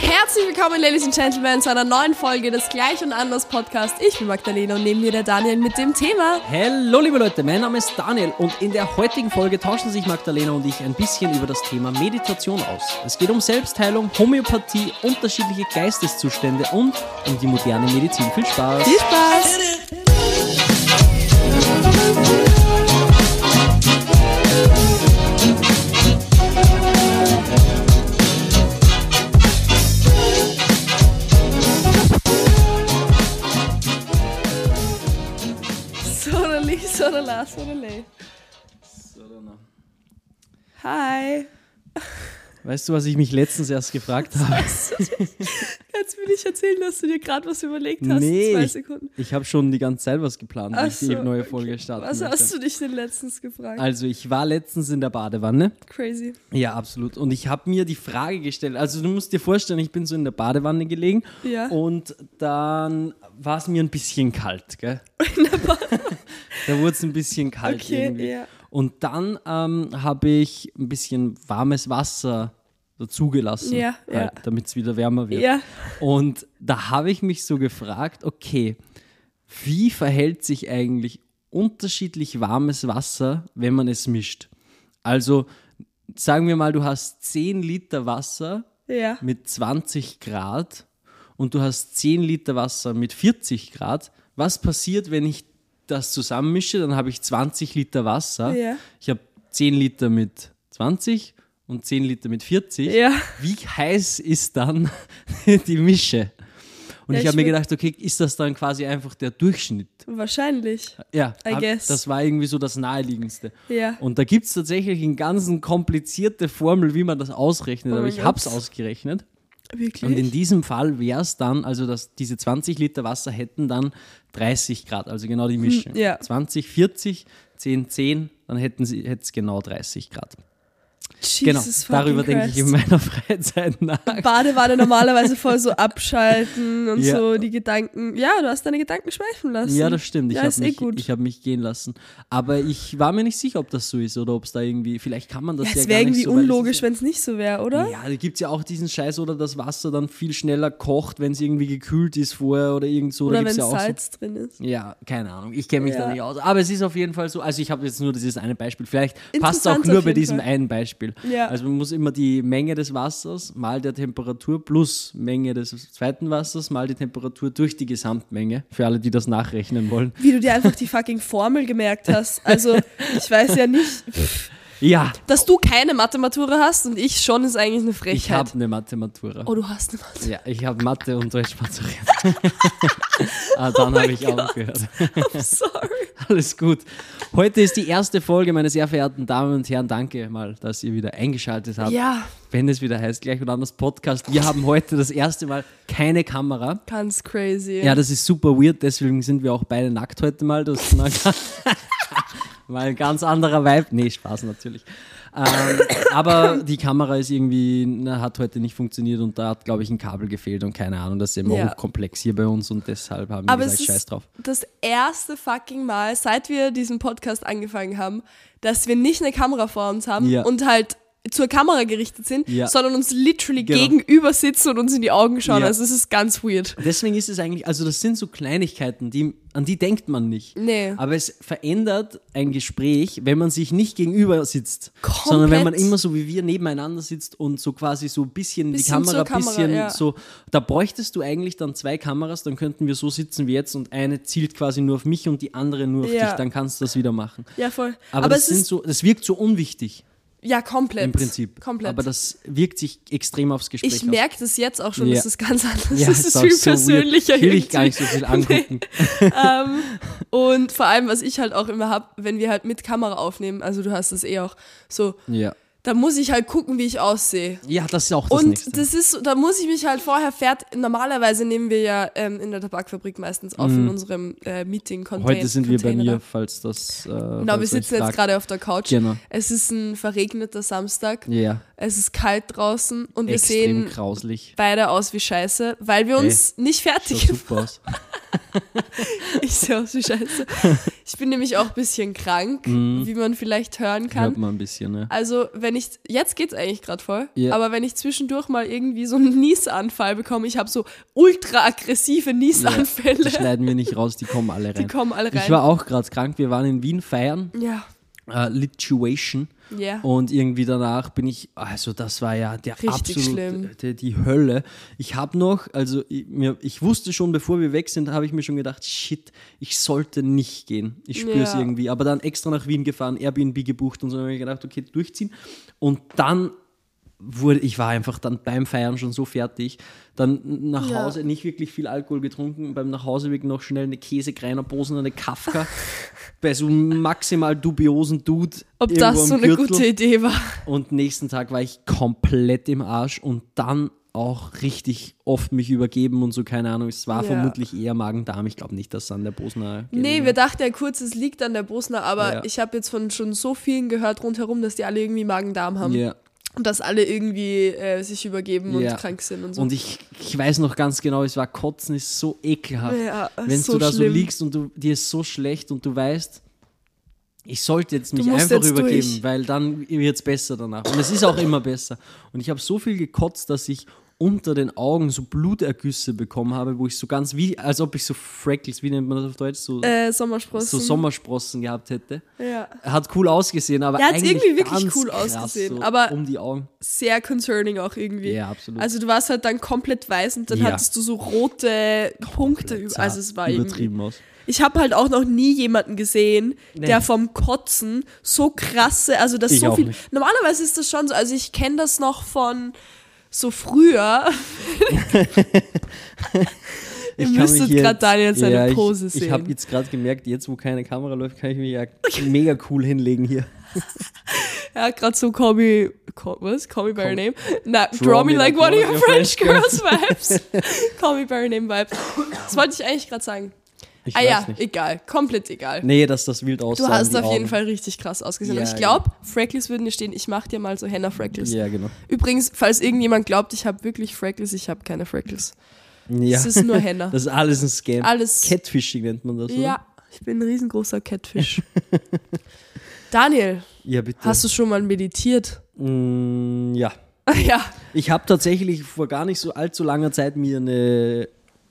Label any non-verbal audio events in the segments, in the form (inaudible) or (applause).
Herzlich willkommen, Ladies and Gentlemen, zu einer neuen Folge des Gleich und Anders Podcast. Ich bin Magdalena und neben mir der Daniel mit dem Thema. Hallo liebe Leute, mein Name ist Daniel und in der heutigen Folge tauschen sich Magdalena und ich ein bisschen über das Thema Meditation aus. Es geht um Selbstheilung, Homöopathie, unterschiedliche Geisteszustände und um die moderne Medizin. Viel Spaß! Viel Spaß! Sodali, sodala, sodale. Hi. Weißt du, was ich mich letztens erst gefragt habe? (laughs) Kannst du mir nicht erzählen, dass du dir gerade was überlegt hast? Nee, Zwei ich, Sekunden. ich habe schon die ganze Zeit was geplant, wie Ach ich die so, neue okay. Folge starten Was möchte. hast du dich denn letztens gefragt? Also ich war letztens in der Badewanne. Crazy. Ja, absolut. Und ich habe mir die Frage gestellt, also du musst dir vorstellen, ich bin so in der Badewanne gelegen Ja. und dann war es mir ein bisschen kalt, gell? (laughs) da wurde es ein bisschen kalt Okay, irgendwie. ja. Und dann ähm, habe ich ein bisschen warmes Wasser dazugelassen, Ja, ja. halt, damit es wieder wärmer wird. Ja. Und da habe ich mich so gefragt, okay, wie verhält sich eigentlich unterschiedlich warmes Wasser, wenn man es mischt? Also sagen wir mal, du hast 10 Liter Wasser Ja. mit 20 Grad und du hast 10 Liter Wasser mit 40 Grad. Was passiert, wenn ich das zusammenmische? Dann habe ich 20 Liter Wasser. Ja. Ich habe 10 Liter mit 20 und 10 Liter mit 40. Ja. Wie heiß ist dann (laughs) die Mische? Und Ja, ich habe mir gedacht, okay, ist das dann quasi einfach der Durchschnitt? Wahrscheinlich. Ja, I hab- guess. das war irgendwie so das Naheliegendste. Ja. Und da gibt es tatsächlich eine ganz komplizierte Formel, wie man das ausrechnet. Oh Aber ich habe es ausgerechnet. Wirklich? Und in diesem Fall wäre es dann, also dass diese 20 Liter Wasser hätten dann 30 Grad, also genau die Mische. Hm, ja. 20, 40, 10, 10, dann hätten sie hätte es genau 30 Grad. Jesus genau, darüber denke ich in meiner Freizeit nach. Badewanne normalerweise voll so (laughs) abschalten und Ja. so die Gedanken. Ja, du hast deine Gedanken schweifen lassen. Ja, das stimmt. Ich Ja, habe eh mich, gut. ich hab mich gehen lassen. Aber ich war mir nicht sicher, ob das so ist oder ob es da irgendwie, vielleicht kann man das ja, ja, es gar wäre nicht irgendwie so, unlogisch, wenn es nicht so wäre, oder? Ja, da gibt es ja auch diesen Scheiß, oder das Wasser dann viel schneller kocht, wenn es irgendwie gekühlt ist vorher oder irgend so. Oder wenn ja auch so Salz drin ist. Ja, keine Ahnung. Ich kenne mich Ja. da nicht aus. Aber es ist auf jeden Fall so. Also ich habe jetzt nur dieses eine Beispiel. Vielleicht passt es auch nur bei diesem Fall. einen Beispiel. Ja. Also man muss immer die Menge des Wassers mal der Temperatur plus Menge des zweiten Wassers mal die Temperatur durch die Gesamtmenge. Für alle, die das nachrechnen wollen. Wie du dir einfach die fucking Formel gemerkt hast. Also, (laughs) ich weiß ja nicht. Ja, Dass du keine Mathematura hast und ich schon, ist eigentlich eine ich Frechheit. habe eine Mathematura. oh, du hast eine Mathematura. Ja, ich habe Mathe und Deutsch (laughs) ah, dann habe ich aufgehört. Sorry. (laughs) Alles gut. Heute ist die erste Folge, meine sehr verehrten Damen und Herren. Danke mal, dass ihr wieder eingeschaltet habt. Ja, Wenn es wieder heißt, gleich und anders Podcast. Wir haben heute das erste Mal keine Kamera. ganz crazy. Ja, das ist super weird, deswegen sind wir auch beide nackt heute mal. Das ist (laughs) mal, mal ein ganz anderer Vibe. Nee, Spaß natürlich. Ähm, aber die Kamera ist irgendwie, na, hat heute nicht funktioniert und da hat, glaube ich, ein Kabel gefehlt und keine Ahnung. Das ist immer Ja. hochkomplex hier bei uns und deshalb haben wir Aber gesagt, es scheiß drauf. das erste fucking Mal, seit wir diesen Podcast angefangen haben, dass wir nicht eine Kamera vor uns haben Ja. und halt zur Kamera gerichtet sind, Ja. sondern uns literally Genau. gegenüber sitzen und uns in die Augen schauen. Ja. Also es ist ganz weird. Deswegen ist es eigentlich, also das sind so Kleinigkeiten, die, an die denkt man nicht. Nee. Aber es verändert ein Gespräch, wenn man sich nicht gegenüber sitzt, sondern wenn man Komplett. immer so wie wir nebeneinander sitzt und so quasi so ein bisschen, die Bisschen Kamera, zur Kamera, bisschen ja. so, da bräuchtest du eigentlich dann zwei Kameras, dann könnten wir so sitzen wie jetzt und eine zielt quasi nur auf mich und die andere nur auf dich, dann kannst du das wieder machen. Ja, voll. Aber, Aber, das, es sind ist, so, das wirkt so unwichtig ja, komplett. im Prinzip. Komplett. Aber das wirkt sich extrem aufs Gespräch ich merke das jetzt auch schon, Ja. dass das ganz anders ja, ist. Das ist viel so persönlicher weird. Will ich gar nicht so viel (laughs) angucken. (laughs) ähm, und vor allem, was ich halt auch immer habe, wenn wir halt mit Kamera aufnehmen, also du hast das eh auch so, Ja. Da muss ich halt gucken, wie ich aussehe. ja, das ist auch das Und Nächste. das ist, da muss ich mich halt vorher fertig. Normalerweise nehmen wir ja ähm, in der Tabakfabrik meistens auf in unserem äh, meeting container Mhm. Heute sind wir bei mir, falls das. Äh, Genau, wir sitzen jetzt gerade auf der Couch. Genau. Es ist ein verregneter Samstag. Ja, Es ist kalt draußen und wir extrem sehen grauslich. beide aus wie Scheiße, weil wir uns nicht Schaut fertig super (laughs) aus. (laughs) ich sehe aus wie Scheiße. Ich bin nämlich auch ein bisschen krank, wie man vielleicht hören kann. Hört man ein bisschen, ne? Also, wenn ich, jetzt geht's eigentlich gerade voll, Ja. aber wenn ich zwischendurch mal irgendwie so einen Niesanfall bekomme, ich habe so ultra aggressive Niesanfälle. Die schneiden wir nicht raus, die kommen alle rein. Die kommen alle rein. Ich war auch gerade krank. Wir waren in Wien feiern, ja, äh, Lituation. ja. Und irgendwie danach bin ich, also das war ja der Richtig absolut, schlimm. Die, die Hölle. Ich habe noch, also ich, mir, ich wusste schon, bevor wir weg sind, habe ich mir schon gedacht, shit, ich sollte nicht gehen. Ich spüre es Ja. irgendwie. Aber dann extra nach Wien gefahren, Airbnb gebucht und so habe ich gedacht, okay, durchziehen. Und dann wurde, ich war einfach dann beim Feiern schon so fertig. Dann nach Ja. Hause nicht wirklich viel Alkohol getrunken, beim Nachhauseweg noch schnell eine Käsekreiner Posen, eine Kafka. (laughs) bei so einem maximal dubiosen Dude. Ob das so eine Gürtel. gute Idee war. Und nächsten Tag war ich komplett im Arsch und dann auch richtig oft mich übergeben und so, keine Ahnung. Es war Ja. vermutlich eher Magen-Darm. Ich glaube nicht, dass es an der Bosner. Nee, wir dachten ja kurz, es liegt an der Bosner, aber Ja. ich habe jetzt von schon so vielen gehört rundherum, dass die alle irgendwie Magen-Darm haben. Ja. Und dass alle irgendwie äh, sich übergeben Ja. und krank sind und so. Und ich, ich weiß noch ganz genau, es war Kotzen, ist so ekelhaft. Ja, Wenn so du da schlimm. so liegst und du, dir ist so schlecht und du weißt, ich sollte jetzt mich einfach jetzt übergeben, durch. weil dann wird es besser danach. Und es ist auch immer besser. Und ich habe so viel gekotzt, dass ich unter den Augen so Blutergüsse bekommen habe, wo ich so ganz wie, als ob ich so Freckles, wie nennt man das auf Deutsch, so, äh, Sommersprossen. so Sommersprossen gehabt hätte. ja. Hat cool ausgesehen, aber Ja, hat's eigentlich irgendwie wirklich cool krass, ausgesehen, So aber- um die Augen. Sehr concerning auch irgendwie. Ja, absolut. Also du warst halt dann komplett weiß und dann Ja. hattest du so rote Punkte. über- Also es war irgendwie. übertrieben aus. Ich habe halt auch noch nie jemanden gesehen, Nee. der vom Kotzen so krasse, also das Ich so viel. nicht. Normalerweise ist das schon so, also ich kenne das noch von so früher. Ihr müsstet gerade Daniel seine ja, Pose ich, sehen. Ich habe jetzt gerade gemerkt, jetzt wo keine Kamera läuft, kann ich mich ja mega cool hinlegen hier. (laughs) Ja, gerade so Call me, call, was? Call me by your name? Na, draw, me like one of your French girls girls. Vibes. (laughs) call me by your name Vibes. Das wollte ich eigentlich gerade sagen. Ich ah ja, nicht. egal. Komplett egal. Nee, dass das wild aussah. Du hast auf jeden Augen. Fall richtig krass ausgesehen. Ja, ich glaube, Freckles würden dir stehen. Ich mache dir mal so Henna Freckles. Ja, genau. Übrigens, falls irgendjemand glaubt, ich habe wirklich Freckles, ich habe keine Freckles. Ja. Es ist nur Henna. (laughs) Das ist alles ein Scam. Alles- Catfishing nennt man das, oder? Ja, ich bin ein riesengroßer Catfish. (laughs) Daniel, Ja, bitte. hast du schon mal meditiert? Mm, ja. (laughs) ja. Ich habe tatsächlich vor gar nicht so allzu langer Zeit mir eine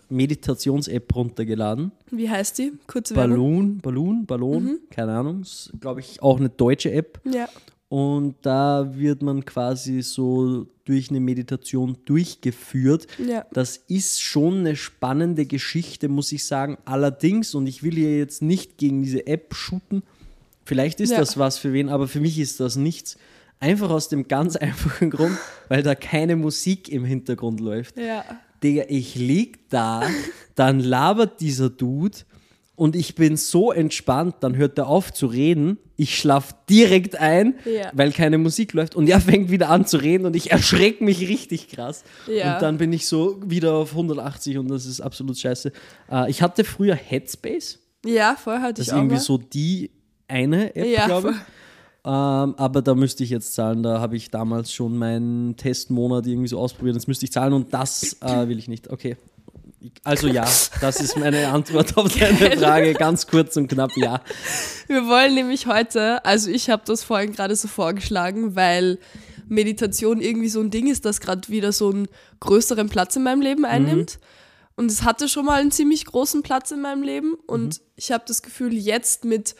Meditations-App runtergeladen. Wie heißt die? Kurze. Balloon, Balloon, Ballon, keine Ahnung. Glaube ich, auch eine deutsche App. Ja. Und da wird man quasi so durch eine Meditation durchgeführt. Ja. Das ist schon eine spannende Geschichte, muss ich sagen. Allerdings, und ich will hier jetzt nicht gegen diese App shooten, vielleicht ist Ja. das was für wen, aber für mich ist das nichts. Einfach aus dem ganz (laughs) einfachen Grund, weil da keine Musik im Hintergrund läuft. Ja. Digga, ich lieg da, dann labert dieser Dude und ich bin so entspannt, dann hört er auf zu reden, ich schlaf direkt ein, Ja. weil keine Musik läuft und er fängt wieder an zu reden und ich erschrecke mich richtig krass. Ja. Und dann bin ich so wieder auf 180 und das ist absolut scheiße. Äh, ich hatte früher Headspace, Ja, vorher hatte das ich ist auch irgendwie mal. so die eine App, Ja, glaube ich. Ähm, aber da müsste ich jetzt zahlen. Da habe ich damals schon meinen Testmonat irgendwie so ausprobiert. Jetzt müsste ich zahlen und das äh, will ich nicht. Okay. Also ja, das ist meine Antwort auf deine (laughs) Frage. Ganz kurz und knapp ja. Wir wollen nämlich heute, also ich habe das vorhin gerade so vorgeschlagen, weil Meditation irgendwie so ein Ding ist, das gerade wieder so einen größeren Platz in meinem Leben einnimmt. Und es hatte schon mal einen ziemlich großen Platz in meinem Leben. Und ich habe das Gefühl, jetzt mit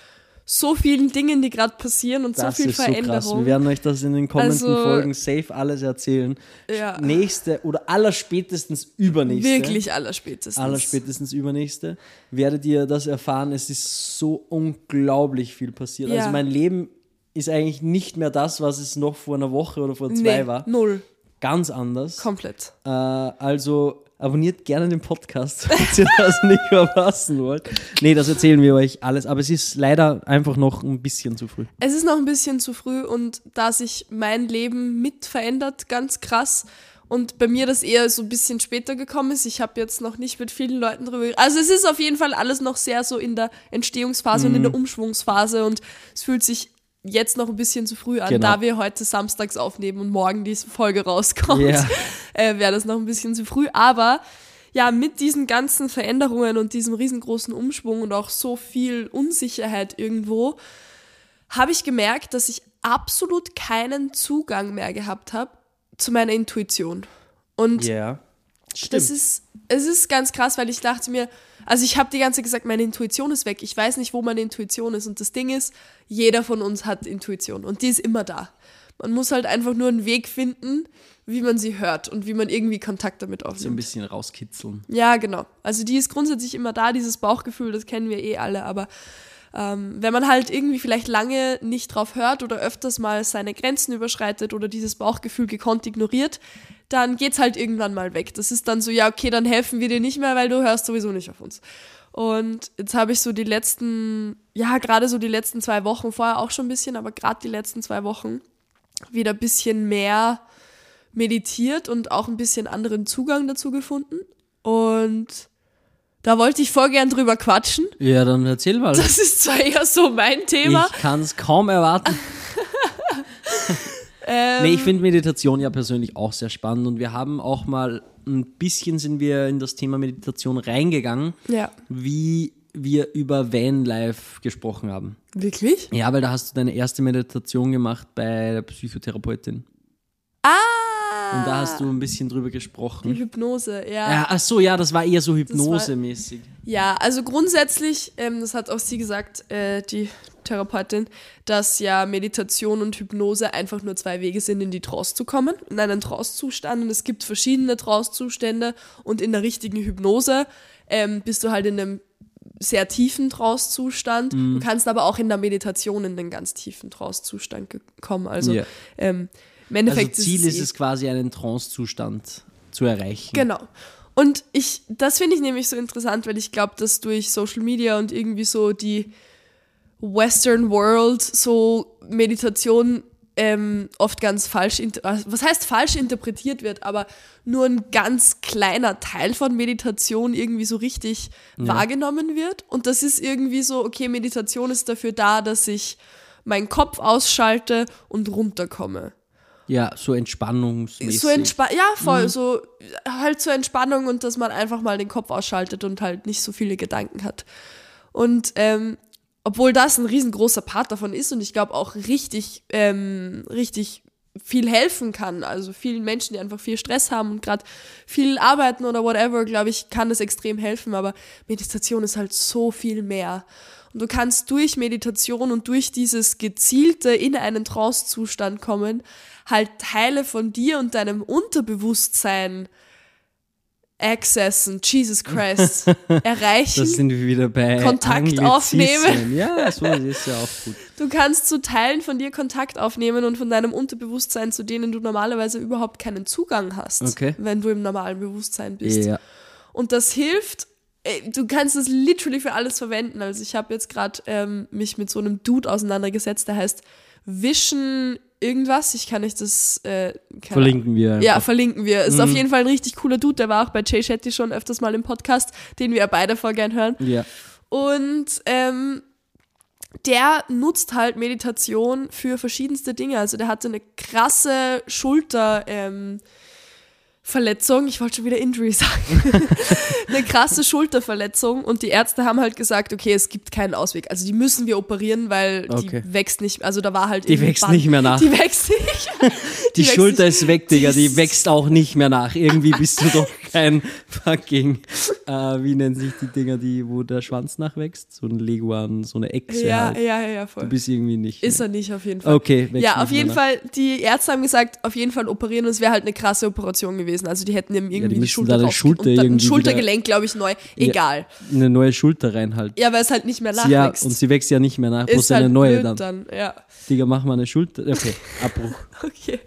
so vielen Dingen, die gerade passieren und Das so viel ist so krass. Wir Veränderung. werden euch das in den kommenden Also- Folgen safe alles erzählen. Ja. Nächste oder allerspätestens übernächste. wirklich allerspätestens. Allerspätestens übernächste werdet ihr das erfahren. Es ist so unglaublich viel passiert. Ja. Also mein Leben ist eigentlich nicht mehr das, was es noch vor einer Woche oder vor zwei nee, war. null. Ganz anders. Komplett. Äh, also abonniert gerne den Podcast, (laughs) falls ihr das nicht verpassen wollt. Nee, das erzählen wir euch alles, aber es ist leider einfach noch ein bisschen zu früh. Es ist noch ein bisschen zu früh und da sich mein Leben mit verändert, ganz krass. Und bei mir das eher so ein bisschen später gekommen ist. Ich habe jetzt noch nicht mit vielen Leuten drüber. Also es ist auf jeden Fall alles noch sehr so in der Entstehungsphase und in der Mhm. Umschwungsphase und es fühlt sich jetzt noch ein bisschen zu früh an, Genau. da wir heute samstags aufnehmen und morgen diese Folge rauskommt, Ja. (laughs) äh, wäre das noch ein bisschen zu früh. Aber ja, mit diesen ganzen Veränderungen und diesem riesengroßen Umschwung und auch so viel Unsicherheit irgendwo, habe ich gemerkt, dass ich absolut keinen Zugang mehr gehabt habe zu meiner Intuition. Und Ja. das ist, es ist ganz krass, weil ich dachte mir, also ich habe die ganze Zeit gesagt, meine Intuition ist weg. Ich weiß nicht, wo meine Intuition ist. Und das Ding ist, jeder von uns hat Intuition und die ist immer da. Man muss halt einfach nur einen Weg finden, wie man sie hört und wie man irgendwie Kontakt damit so ein aufnimmt. bisschen rauskitzeln. Ja, genau. Also die ist grundsätzlich immer da, dieses Bauchgefühl, das kennen wir eh alle, aber ähm, wenn man halt irgendwie vielleicht lange nicht drauf hört oder öfters mal seine Grenzen überschreitet oder dieses Bauchgefühl gekonnt ignoriert, dann geht's halt irgendwann mal weg. Das ist dann so, ja, okay, dann helfen wir dir nicht mehr, weil du hörst sowieso nicht auf uns. Und jetzt habe ich so die letzten, ja, gerade so die letzten zwei Wochen, vorher auch schon ein bisschen, aber gerade die letzten zwei Wochen wieder ein bisschen mehr meditiert und auch ein bisschen anderen Zugang dazu gefunden. Und da wollte ich voll gern drüber quatschen. Ja, dann erzähl mal. Das ist zwar eher so mein Thema. Ich kann es kaum erwarten. (laughs) Ähm, Nee, ich finde Meditation ja persönlich auch sehr spannend und wir haben auch mal ein bisschen sind wir in das Thema Meditation reingegangen, ja. wie wir über Vanlife gesprochen haben. Wirklich? Ja, weil da hast du deine erste Meditation gemacht bei der Psychotherapeutin. Und da hast du ein bisschen drüber Die gesprochen. Hypnose, ja. Ja, ach so, ja, das war eher so hypnosemäßig. Ja, also grundsätzlich, ähm, das hat auch sie gesagt, äh, die Therapeutin, dass ja Meditation und Hypnose einfach nur zwei Wege sind, in die Trance zu kommen, in einen Trance-Zustand. Und es gibt verschiedene Trance-Zustände und in der richtigen Hypnose ähm, bist du halt in einem sehr tiefen Trance-Zustand. Du kannst aber auch in der Meditation in den ganz tiefen Trance-Zustand kommen. Also Ja. ähm, im Also Endeffekt Ziel es ist eh- es quasi, einen Trance-Zustand zu erreichen. Genau. Und ich, das finde ich nämlich so interessant, weil ich glaube, dass durch Social Media und irgendwie so die Western World so Meditation ähm, oft ganz falsch, was heißt falsch interpretiert wird, aber nur ein ganz kleiner Teil von Meditation irgendwie so richtig wahrgenommen wird. Und das ist irgendwie so, okay, Meditation ist dafür da, dass ich meinen Kopf ausschalte und runterkomme. Ja, so entspannungsmäßig. So entspa ja, voll, so halt zur Entspannung und dass man einfach mal den Kopf ausschaltet und halt nicht so viele Gedanken hat. Und ähm, obwohl das ein riesengroßer Part davon ist und ich glaube auch richtig, ähm, richtig viel helfen kann, also vielen Menschen, die einfach viel Stress haben und gerade viel arbeiten oder whatever, glaube ich, kann das extrem helfen, aber Meditation ist halt so viel mehr. Und du kannst durch Meditation und durch dieses gezielte in einen Trance-Zustand kommen, halt Teile von dir und deinem Unterbewusstsein accessen, Jesus Christ, (laughs) erreichen. Das sind wir wieder bei Kontakt aufnehmen. (laughs) Ja, so ist ja auch gut. Du kannst zu Teilen von dir Kontakt aufnehmen und von deinem Unterbewusstsein, zu denen du normalerweise überhaupt keinen Zugang hast, Okay. wenn du im normalen Bewusstsein bist. Ja. Und das hilft, du kannst es literally für alles verwenden. Also ich habe jetzt gerade ähm, mich mit so einem Dude auseinandergesetzt, der heißt Vision irgendwas. Ich kann nicht das äh, Verlinken wir. ja, einfach. verlinken wir. Ist auf jeden Fall ein richtig cooler Dude. Der war auch bei Jay Shetty schon öfters mal im Podcast, den wir beide voll gern hören. ja. Und ähm, der nutzt halt Meditation für verschiedenste Dinge. Also der hatte eine krasse Schulter. Ähm, Verletzung, ich wollte schon wieder Injury (laughs) sagen, (laughs) eine krasse Schulterverletzung und die Ärzte haben halt gesagt, okay, es gibt keinen Ausweg. Also die müssen wir operieren, weil Okay. die wächst nicht, also da war halt Die wächst Band- nicht mehr nach. Die wächst nicht. Die, wächst Schulter nicht. ist weg, Digga. Die Die- wächst auch nicht mehr nach. Irgendwie bist du doch (laughs) kein fucking, äh, wie nennen sich die Dinger, die, wo der Schwanz nachwächst? So ein Leguan, so eine Echse Ja, halt. ja, ja, ja, voll. Du bist irgendwie nicht. Ist er nicht auf jeden Fall. Okay, Ja, auf jeden nach. Fall, die Ärzte haben gesagt, auf jeden Fall operieren und es wäre halt eine krasse Operation gewesen. Also die hätten ihm irgendwie die, müssten Schulter da die Schulter und dann ein Schultergelenk, glaube ich, neu. Egal. Eine neue Schulter reinhalten. Ja, weil es halt nicht mehr Ja, nachwächst. und sie wächst ja nicht mehr nach. Wo ist ist eine halt neue blöd dann? Ja, Digga, mach mal eine Schulter. Okay, Abbruch. (laughs) okay.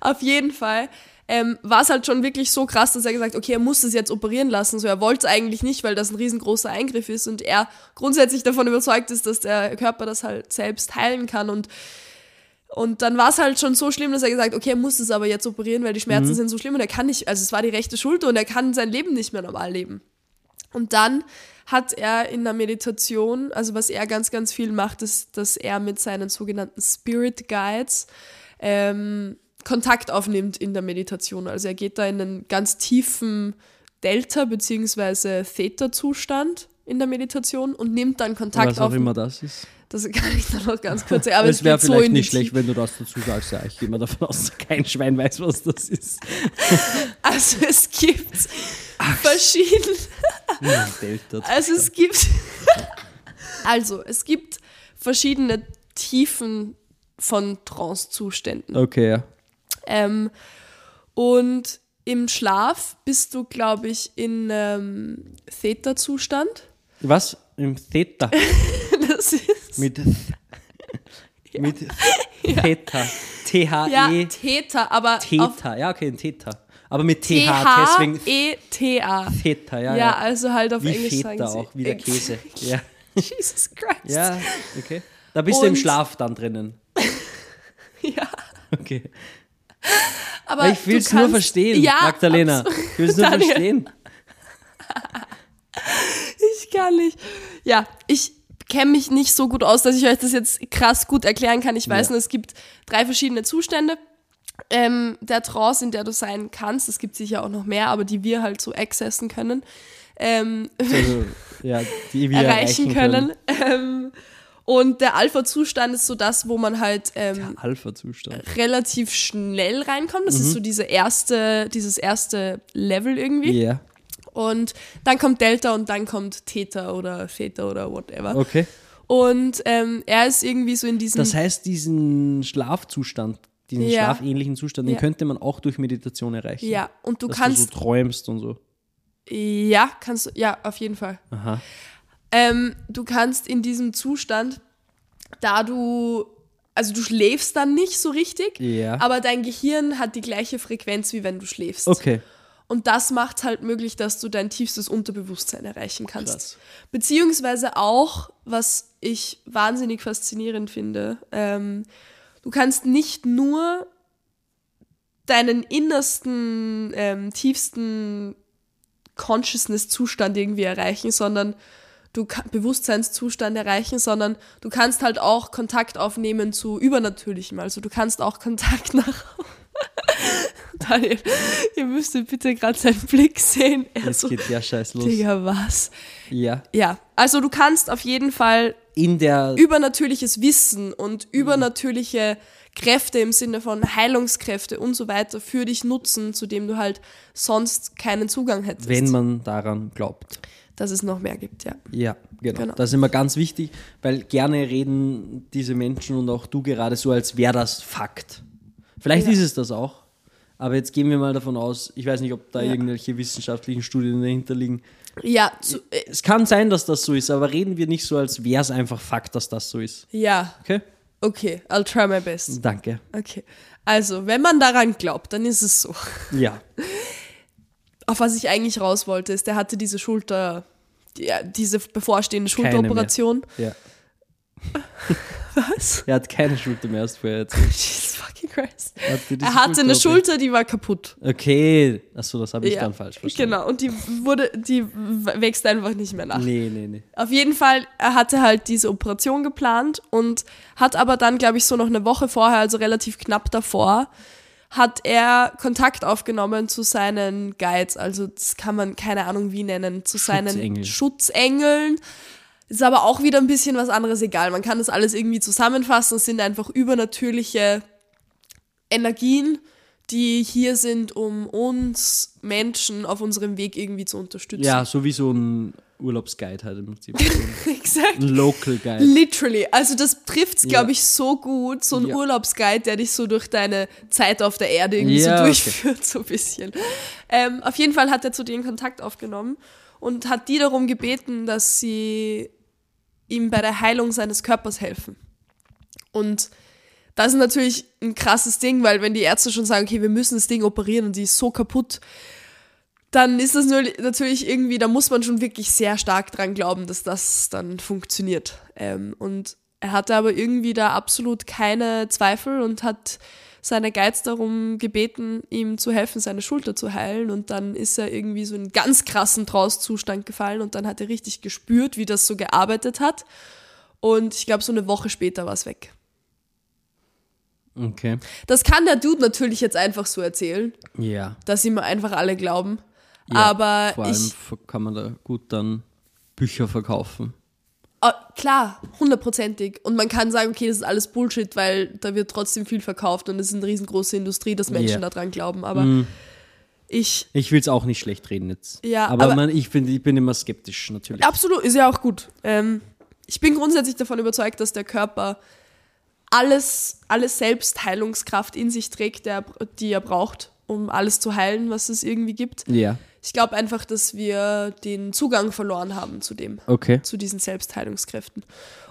Auf jeden Fall ähm, war es halt schon wirklich so krass, dass er gesagt okay, er muss es jetzt operieren lassen. So, er wollte es eigentlich nicht, weil das ein riesengroßer Eingriff ist und er grundsätzlich davon überzeugt ist, dass der Körper das halt selbst heilen kann und und dann war es halt schon so schlimm, dass er gesagt okay, er muss es aber jetzt operieren, weil die Schmerzen sind so schlimm und er kann nicht, also es war die rechte Schulter und er kann sein Leben nicht mehr normal leben. Und dann hat er in der Meditation, also was er ganz, ganz viel macht, ist, dass er mit seinen sogenannten Spirit Guides ähm, Kontakt aufnimmt in der Meditation. Also er geht da in einen ganz tiefen Delta- bzw. Theta-Zustand in der Meditation und nimmt dann Kontakt Was auch auf. immer das ist. Das kann ich dann noch ganz kurz sagen. Aber es wäre so vielleicht die nicht schlecht, wenn du das dazu sagst. Ja, ich gehe mal davon aus, dass kein Schwein weiß, was das ist. (laughs) Also es gibt verschiedene. Delta. Also es gibt. (laughs) also es gibt verschiedene Tiefen von Trance-Zuständen. Okay, ja. Ähm, und im Schlaf bist du, glaube ich, in ähm, Theta-Zustand. Was? Im Theta. (laughs) Das ist Mit, (laughs) mit Theta. T-H-E. ja Theta, aber Theta. Ja, okay, ein Theta. Aber mit TH, deswegen T-H-E-T-A. Theta, ja. Ja, ja. also halt auf Wie Englisch Feta sagen sie. auch, wie der Käse. (laughs) Ja, Jesus Christ. ja, okay. Da bist du im Und- Schlaf dann drinnen. ja. Okay. Aber ich will es nur verstehen, ja, Magdalena. absolut. Ich will es nur Daniel. verstehen. (laughs) Ich kann nicht. Ja, ich kenne mich nicht so gut aus, dass ich euch das jetzt krass gut erklären kann. Ich weiß Ja. nur, es gibt drei verschiedene Zustände. Ähm, der Trance, in der du sein kannst, es gibt sicher auch noch mehr, aber die wir halt so accessen können, ähm, Also, ja, die wir (laughs) erreichen können. Ähm, und der Alpha-Zustand ist so das, wo man halt ähm, relativ schnell reinkommt. Das Mhm. ist so diese erste, dieses erste Level irgendwie. Ja, Und dann kommt Delta und dann kommt Theta oder Theta oder whatever. okay. Und ähm, er ist irgendwie so in diesem. Das heißt, diesen Schlafzustand, diesen Ja. schlafähnlichen Zustand, den Ja. könnte man auch durch Meditation erreichen. ja, und du dass kannst. du so träumst und so. ja, kannst du. Ja, auf jeden Fall. Aha. Ähm, du kannst in diesem Zustand, da du. Also du schläfst dann nicht so richtig, Ja. aber dein Gehirn hat die gleiche Frequenz, wie wenn du schläfst. Okay. Und das macht halt möglich, dass du dein tiefstes Unterbewusstsein erreichen kannst. Krass. Beziehungsweise auch, was ich wahnsinnig faszinierend finde, ähm, du kannst nicht nur deinen innersten, ähm, tiefsten Consciousness-Zustand irgendwie erreichen, sondern du Bewusstseinszustand erreichen, sondern du kannst halt auch Kontakt aufnehmen zu Übernatürlichem. Also du kannst auch Kontakt (laughs) nach. (laughs) Daniel, ihr müsstet bitte gerade seinen Blick sehen. Er Jetzt so, geht der Scheiß los. Digga, was? Ja. Ja, also du kannst auf jeden Fall In der. übernatürliches Wissen und übernatürliche Kräfte im Sinne von Heilungskräfte und so weiter für dich nutzen, zu dem du halt sonst keinen Zugang hättest. wenn man daran glaubt. Dass es noch mehr gibt, ja. Ja, genau. Genau. Das ist immer ganz wichtig, weil gerne reden diese Menschen und auch du gerade so, als wäre das Fakt. Vielleicht Ja. ist es das auch, aber jetzt gehen wir mal davon aus, ich weiß nicht, ob da Ja. irgendwelche wissenschaftlichen Studien dahinter liegen. Ja, zu, äh, Es kann sein, dass das so ist, aber reden wir nicht so, als wäre es einfach Fakt, dass das so ist. ja, Okay? okay, I'll try my best. Danke. Okay, also wenn man daran glaubt, dann ist es so. Ja. (laughs) Auf was ich eigentlich raus wollte, ist, der hatte diese Schulter, die, diese bevorstehende. Schulteroperation. ja. (laughs) Was? Er hat keine Schulter mehr, hast du vorher erzählt. (laughs) Jesus fucking Christ. Er hatte, Er hatte eine Schulter- Schulter, die war kaputt. Okay, achso, das habe ich Ja, dann falsch verstanden. Genau, und die wurde, die wächst einfach nicht mehr nach. Nee, nee, nee. Auf jeden Fall, er hatte halt diese Operation geplant und hat aber dann, glaube ich, so noch eine Woche vorher, also relativ knapp davor, hat er Kontakt aufgenommen zu seinen Guides, also das kann man keine Ahnung wie nennen, zu seinen Schutzengel. Schutzengeln. Ist aber auch wieder ein bisschen was anderes egal. Man kann das alles irgendwie zusammenfassen. Es sind einfach übernatürliche Energien, die hier sind, um uns Menschen auf unserem Weg irgendwie zu unterstützen. Ja, so wie so ein Urlaubsguide halt im Prinzip. (laughs) exakt. ein Local Guide. Literally. Also das trifft's, glaube Ja. ich, so gut. So ein Ja. Urlaubsguide, der dich so durch deine Zeit auf der Erde irgendwie Ja, so okay. durchführt, so ein bisschen. Ähm, auf jeden Fall hat er zu denen Kontakt aufgenommen und hat die darum gebeten, dass sie ihm bei der Heilung seines Körpers helfen. Und das ist natürlich ein krasses Ding, weil wenn die Ärzte schon sagen, okay, wir müssen das Ding operieren und die ist so kaputt, dann ist das nur- natürlich irgendwie, da muss man schon wirklich sehr stark dran glauben, dass das dann funktioniert. Ähm, und er hatte aber irgendwie da absolut keine Zweifel und hat seine Guides darum gebeten, ihm zu helfen, seine Schulter zu heilen. Und dann ist er irgendwie so in einen ganz krassen Trance-Zustand gefallen und dann hat er richtig gespürt, wie das so gearbeitet hat. Und ich glaube, so eine Woche später war es weg. Okay. Das kann der Dude natürlich jetzt einfach so erzählen, Ja. dass ihm einfach alle glauben. Aber Vor allem ich, kann man da gut dann Bücher verkaufen. Ah, klar, hundertprozentig. Und man kann sagen, okay, das ist alles Bullshit, weil da wird trotzdem viel verkauft und es ist eine riesengroße Industrie, dass Menschen Ja. daran glauben. Aber ich, Ich will es auch nicht schlecht reden jetzt. Ja, aber, aber- man, ich, find, ich bin immer skeptisch natürlich. absolut, ist ja auch gut. Ähm, ich bin grundsätzlich davon überzeugt, dass der Körper alles, alles Selbstheilungskraft in sich trägt, der, die er braucht, um alles zu heilen, was es irgendwie gibt. Ja, Ich glaube einfach, dass wir den Zugang verloren haben zu dem, okay. zu diesen Selbstheilungskräften.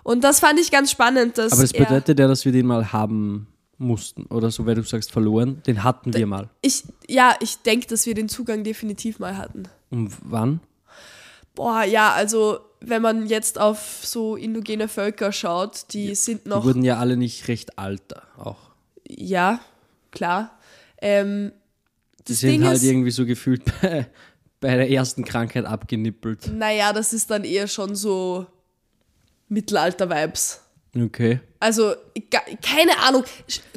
Und das fand ich ganz spannend, dass Aber das er, bedeutet ja, dass wir den mal haben mussten oder so, weil du sagst verloren. Den hatten wir mal. ich, ja, ich denke, dass wir den Zugang definitiv mal hatten. Und wann? Boah, ja, also wenn man jetzt auf so indogene Völker schaut, die sind Die noch, wurden ja alle nicht recht alt auch. ja, klar. Ähm, Die sind Ding halt ist, irgendwie so gefühlt (laughs) bei, bei der ersten Krankheit abgenippelt. naja, das ist dann eher schon so Mittelalter-Vibes. Okay. Also, keine Ahnung.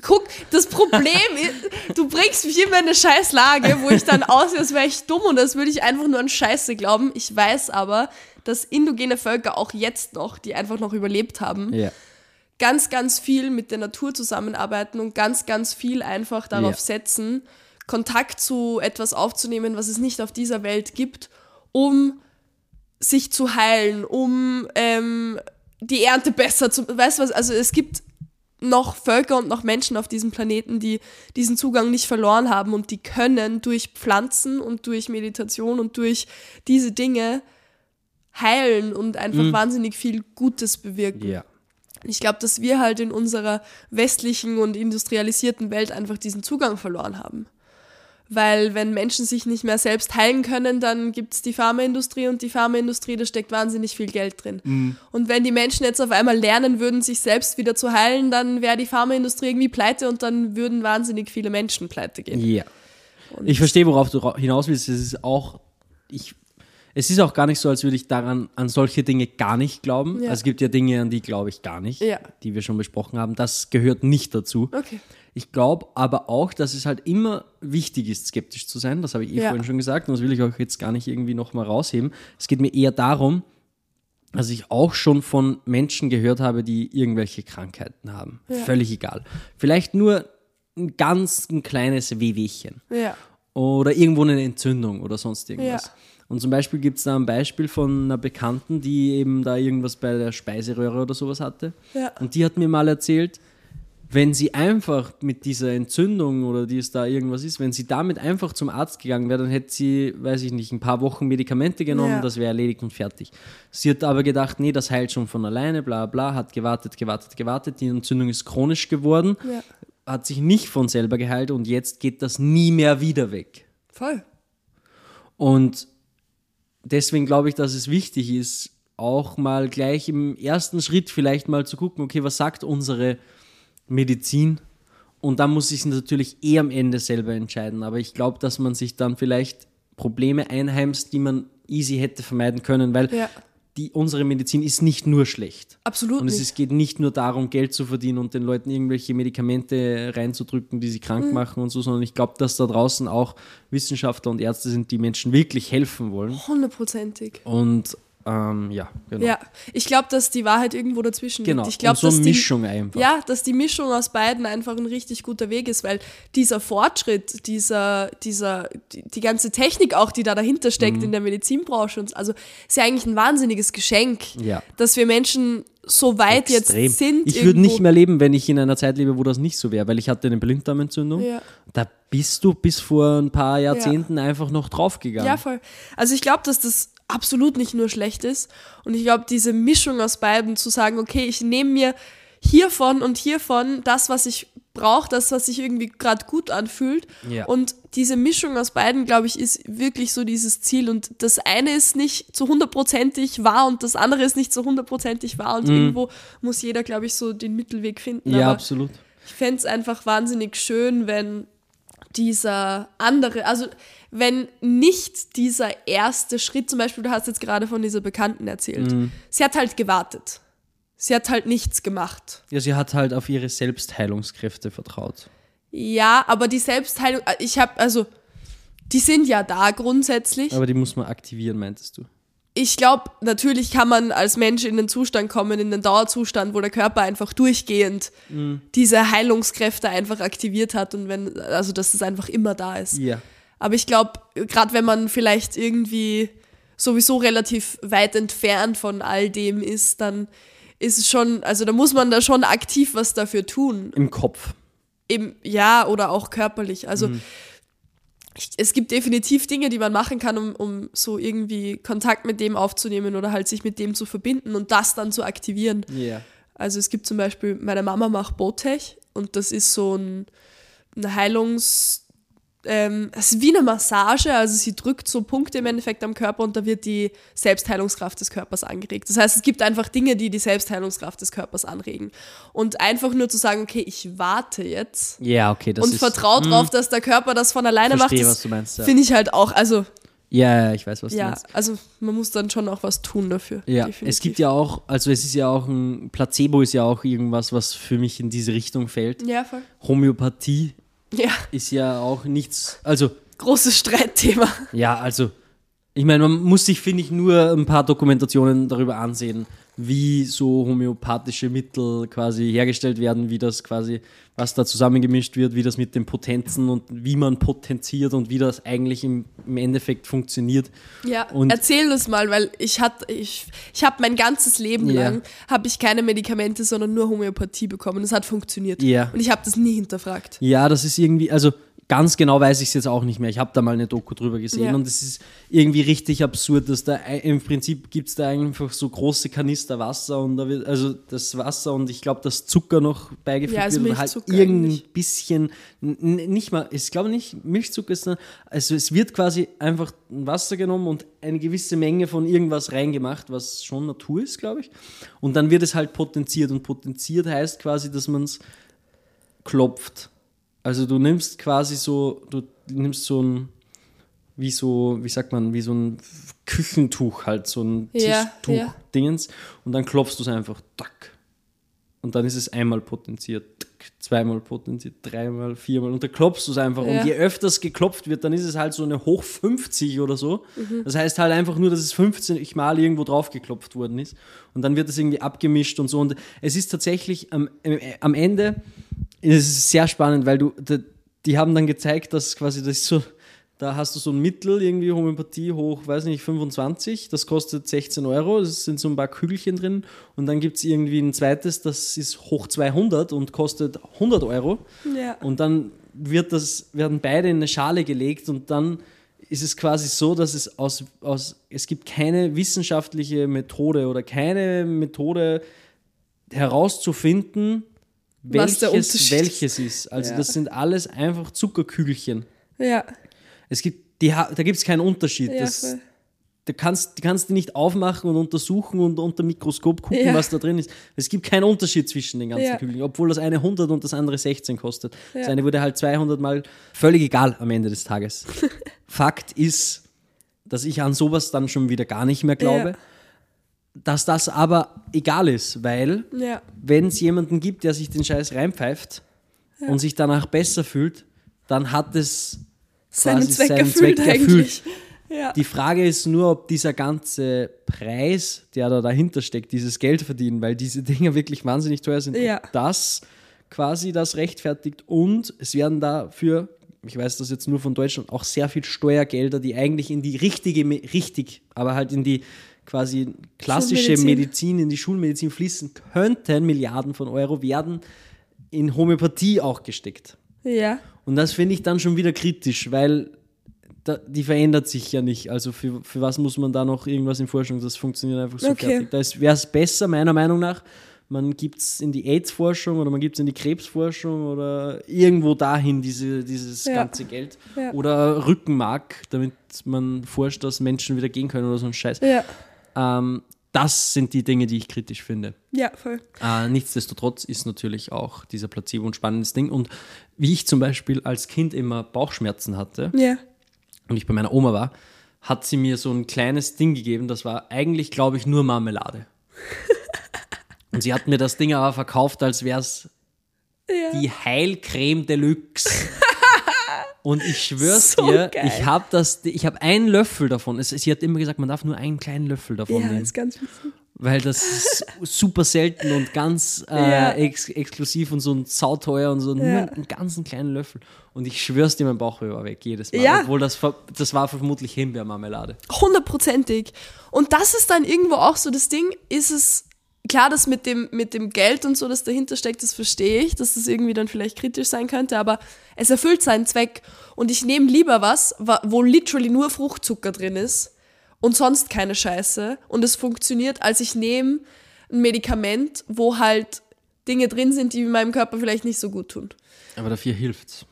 Guck, das Problem ist, (laughs) du bringst mich immer in eine scheiß Lage, wo ich dann aussehe, als wäre ich dumm und das würde ich einfach nur an Scheiße glauben. Ich weiß aber, dass indogene Völker auch jetzt noch, die einfach noch überlebt haben, Ja. ganz, ganz viel mit der Natur zusammenarbeiten und ganz, ganz viel einfach darauf Ja. setzen, Kontakt zu etwas aufzunehmen, was es nicht auf dieser Welt gibt, um sich zu heilen, um ähm, die Ernte besser zu. Weißt du was? Also es gibt noch Völker und noch Menschen auf diesem Planeten, die diesen Zugang nicht verloren haben und die können durch Pflanzen und durch Meditation und durch diese Dinge heilen und einfach wahnsinnig viel Gutes bewirken. Ja. Ich glaube, dass wir halt in unserer westlichen und industrialisierten Welt einfach diesen Zugang verloren haben. Weil wenn Menschen sich nicht mehr selbst heilen können, dann gibt es die Pharmaindustrie und die Pharmaindustrie, da steckt wahnsinnig viel Geld drin. Und wenn die Menschen jetzt auf einmal lernen würden, sich selbst wieder zu heilen, dann wäre die Pharmaindustrie irgendwie pleite und dann würden wahnsinnig viele Menschen pleite gehen. Ja. Ich verstehe, worauf du hinaus willst. Es ist auch, ich, es ist auch gar nicht so, als würde ich daran an solche Dinge gar nicht glauben. Ja. Also es gibt ja Dinge, an die glaube ich gar nicht, Ja. die wir schon besprochen haben. Das gehört nicht dazu. Okay. Ich glaube aber auch, dass es halt immer wichtig ist, skeptisch zu sein. Das habe ich eh Ja. vorhin schon gesagt und das will ich auch jetzt gar nicht irgendwie nochmal rausheben. Es geht mir eher darum, dass ich auch schon von Menschen gehört habe, die irgendwelche Krankheiten haben. Völlig egal. Vielleicht nur ein ganz ein kleines Wehwehchen oder irgendwo eine Entzündung oder sonst irgendwas. Und zum Beispiel gibt es da ein Beispiel von einer Bekannten, die eben da irgendwas bei der Speiseröhre oder sowas hatte. Ja. Und die hat mir mal erzählt, wenn sie einfach mit dieser Entzündung oder die es da irgendwas ist, wenn sie damit einfach zum Arzt gegangen wäre, dann hätte sie, weiß ich nicht, ein paar Wochen Medikamente genommen, Ja. das wäre erledigt und fertig. Sie hat aber gedacht, nee, das heilt schon von alleine, bla bla, hat gewartet, gewartet, gewartet, die Entzündung ist chronisch geworden, Ja. hat sich nicht von selber geheilt und jetzt geht das nie mehr wieder weg. Voll. Und deswegen glaube ich, dass es wichtig ist, auch mal gleich im ersten Schritt vielleicht mal zu gucken, okay, was sagt unsere Medizin? Und dann muss ich natürlich eh am Ende selber entscheiden. Aber ich glaube, dass man sich dann vielleicht Probleme einheimst, die man easy hätte vermeiden können, weil Ja. Die, unsere Medizin ist nicht nur schlecht. Absolut Und es nicht. ist, geht nicht nur darum, Geld zu verdienen und den Leuten irgendwelche Medikamente reinzudrücken, die sie krank Mhm. machen und so, sondern ich glaube, dass da draußen auch Wissenschaftler und Ärzte sind, die Menschen wirklich helfen wollen. Hundertprozentig. Und ähm, ja, genau. Ja, ich glaube, dass die Wahrheit irgendwo dazwischen Genau. liegt. Ich glaube, und so dass eine die, Mischung einfach. Ja, dass die Mischung aus beiden einfach ein richtig guter Weg ist, weil dieser Fortschritt, dieser, dieser, die, die ganze Technik auch, die da dahinter steckt Mhm. in der Medizinbranche, und, also ist ja eigentlich ein wahnsinniges Geschenk, Ja. dass wir Menschen so weit Extrem. jetzt sind. ich würde nicht mehr leben, wenn ich in einer Zeit lebe, wo das nicht so wäre, weil ich hatte eine Blinddarmentzündung. Ja. Da bist du bis vor ein paar Jahrzehnten einfach noch draufgegangen. Ja, voll. Also ich glaube, dass das absolut nicht nur schlecht ist. Und ich glaube, diese Mischung aus beiden zu sagen, okay, ich nehme mir hiervon und hiervon das, was ich brauche, das, was sich irgendwie gerade gut anfühlt. Ja. Und diese Mischung aus beiden, glaube ich, ist wirklich so dieses Ziel. Und das eine ist nicht zu hundertprozentig wahr und das andere ist nicht zu hundertprozentig wahr. Und irgendwo muss jeder, glaube ich, so den Mittelweg finden. Mhm. ja Aber absolut. ich fände es einfach wahnsinnig schön, wenn dieser andere, also wenn nicht dieser erste Schritt, zum Beispiel, du hast jetzt gerade von dieser Bekannten erzählt, Mhm. sie hat halt gewartet. Sie hat halt nichts gemacht. Ja, sie hat halt auf ihre Selbstheilungskräfte vertraut. Ja, aber die Selbstheilung, äh, ich habe, also Die sind ja da grundsätzlich. Aber die muss man aktivieren, meintest du? Ich glaube, natürlich kann man als Mensch in den Zustand kommen, in den Dauerzustand, wo der Körper einfach durchgehend Mhm. diese Heilungskräfte einfach aktiviert hat und wenn, also dass es einfach immer da ist. Ja. Aber ich glaube, gerade wenn man vielleicht irgendwie sowieso relativ weit entfernt von all dem ist, dann ist es schon, also da muss man da schon aktiv was dafür tun. Im Kopf. Eben, ja, oder auch körperlich. Also Mhm. Ich, es gibt definitiv Dinge, die man machen kann, um, um so irgendwie Kontakt mit dem aufzunehmen oder halt sich mit dem zu verbinden und das dann zu aktivieren. Ja. Also es gibt zum Beispiel, meine Mama macht Botech und das ist so ein, eine Heilungs... Ähm, es ist wie eine Massage, also sie drückt so Punkte im Endeffekt am Körper und da wird die Selbstheilungskraft des Körpers angeregt. Das heißt, es gibt einfach Dinge, die die Selbstheilungskraft des Körpers anregen. Und einfach nur zu sagen, okay, ich warte jetzt Ja, okay, das und ist. vertraue drauf, dass der Körper das von alleine macht, Verstehe, du meinst, ja. finde ich halt auch, also Ja, ja, ich weiß, was du ja, meinst. also man muss dann schon auch was tun dafür. Ja, definitiv. es gibt ja auch, also es ist ja auch ein, Placebo ist ja auch irgendwas, was für mich in diese Richtung fällt. Ja, voll. Homöopathie Ja, ist ja auch nichts, also großes Streitthema. Ja, also, ich meine, man muss sich, finde ich, nur ein paar Dokumentationen darüber ansehen, wie so homöopathische Mittel quasi hergestellt werden, wie das quasi, was da zusammengemischt wird, wie das mit den Potenzen und wie man potenziert und wie das eigentlich im, im Endeffekt funktioniert. Ja, Und- erzähl das mal, weil ich hatte, ich, ich habe mein ganzes Leben Ja. lang habe ich keine Medikamente, sondern nur Homöopathie bekommen. Das hat funktioniert. Ja. Und ich habe das nie hinterfragt. Ja, das ist irgendwie, also ganz genau weiß ich es jetzt auch nicht mehr. Ich habe da mal eine Doku drüber gesehen Ja. und es ist irgendwie richtig absurd, dass da im Prinzip gibt es da einfach so große Kanister Wasser und da wird, also das Wasser und ich glaube, dass Zucker noch beigefügt Ja, also wird oder halt irgendein eigentlich. bisschen, nicht mal, ich glaube nicht, Milchzucker ist dann, also es wird quasi einfach Wasser genommen und eine gewisse Menge von irgendwas reingemacht, was schon Natur ist, glaube ich. Und dann wird es halt potenziert und potenziert heißt quasi, dass man es klopft. Also du nimmst quasi so, du nimmst so ein, wie so, wie sagt man, wie so ein Küchentuch halt, so ein Ja, Tischtuch-Dingens und dann klopfst du es einfach, tack. Und dann ist es einmal potenziert, tack, zweimal potenziert, dreimal, viermal und dann klopfst du es einfach. Ja. Und je öfters geklopft wird, dann ist es halt so eine hoch 50 oder so. Mhm. Das heißt halt einfach nur, dass es 15 Mal irgendwo drauf geklopft worden ist. Und dann wird es irgendwie abgemischt und so. Und es ist tatsächlich am, äh, am Ende, es ist sehr spannend, weil du, die, haben dann gezeigt, dass quasi das so, da hast du so ein Mittel, irgendwie Homöopathie hoch, weiß nicht, 25, das kostet 16 Euro, das sind so ein paar Kügelchen drin und dann gibt es irgendwie ein zweites, das ist hoch 200 und kostet 100 Euro Ja. und dann wird das, werden beide in eine Schale gelegt und dann ist es quasi so, dass es aus, aus es gibt keine wissenschaftliche Methode oder keine Methode herauszufinden, welches Unterschied welches ist. Also Ja. das sind alles einfach Zuckerkügelchen. Ja. Es gibt, die, da gibt es keinen Unterschied. Ja, das, du kannst, du kannst die nicht aufmachen und untersuchen und unter Mikroskop gucken, Ja. was da drin ist. Es gibt keinen Unterschied zwischen den ganzen Ja. Kügelchen, obwohl das eine 100 und das andere 16 kostet. Das Ja. eine wurde halt 200 Mal völlig egal am Ende des Tages. (laughs) Fakt ist, dass ich an sowas dann schon wieder gar nicht mehr glaube. Ja. Dass das aber egal ist, weil Ja. wenn es jemanden gibt, der sich den Scheiß reinpfeift und sich danach besser fühlt, dann hat es Seinen quasi Zweck seinen erfüllt Zweck erfüllt. (laughs) Ja. Die Frage ist nur, ob dieser ganze Preis, der da dahinter steckt, dieses Geld verdienen, weil diese (laughs) Dinger wirklich wahnsinnig teuer sind, Ja. das quasi das rechtfertigt und es werden dafür, ich weiß das jetzt nur von Deutschland, auch sehr viel Steuergelder, die eigentlich in die richtige, richtig, aber halt in die quasi klassische. Medizin, in die Schulmedizin fließen könnten, Milliarden von Euro, werden in Homöopathie auch gesteckt. ja. Und das finde ich dann schon wieder kritisch, weil da, die verändert sich ja nicht. Also für, für was muss man da noch irgendwas in Forschung? Das funktioniert einfach so Okay. fertig. Da wäre es besser, meiner Meinung nach, man gibt es in die AIDS-Forschung oder man gibt es in die Krebsforschung oder irgendwo dahin diese, dieses Ja. ganze Geld. Ja. Oder Rückenmark, damit man forscht, dass Menschen wieder gehen können oder so ein Scheiß. Ja. Ähm, das sind die Dinge, die ich kritisch finde. Ja, voll. Äh, nichtsdestotrotz ist natürlich auch dieser Placebo ein spannendes Ding. Und wie ich zum Beispiel als Kind immer Bauchschmerzen hatte Ja. und ich bei meiner Oma war, hat sie mir so ein kleines Ding gegeben, das war eigentlich, glaube ich, nur Marmelade. (laughs) und sie hat mir das Ding aber verkauft, als wäre es Ja. die Heilcreme Deluxe. (laughs) Und ich schwör's So dir, geil. ich habe das, ich habe einen Löffel davon. Es, sie hat immer gesagt, man darf nur einen kleinen Löffel davon Ja, nehmen. ist ganz witzig. Weil das ist super selten und ganz äh, Ja. ex exklusiv und so ein sauteuer und so nur Ja. einen ganzen kleinen Löffel. Und ich schwör's dir, mein Bauch war weg jedes Mal. Ja. Obwohl das, das war vermutlich Himbeermarmelade. Hundertprozentig. Und das ist dann irgendwo auch so das Ding, ist es klar, das mit dem, mit dem Geld und so, das dahinter steckt, das verstehe ich, dass das irgendwie dann vielleicht kritisch sein könnte, aber es erfüllt seinen Zweck. Und ich nehme lieber was, wa- wo literally nur Fruchtzucker drin ist und sonst keine Scheiße und es funktioniert, als ich nehme ein Medikament, wo halt Dinge drin sind, die meinem Körper vielleicht nicht so gut tun. Aber dafür hilft's.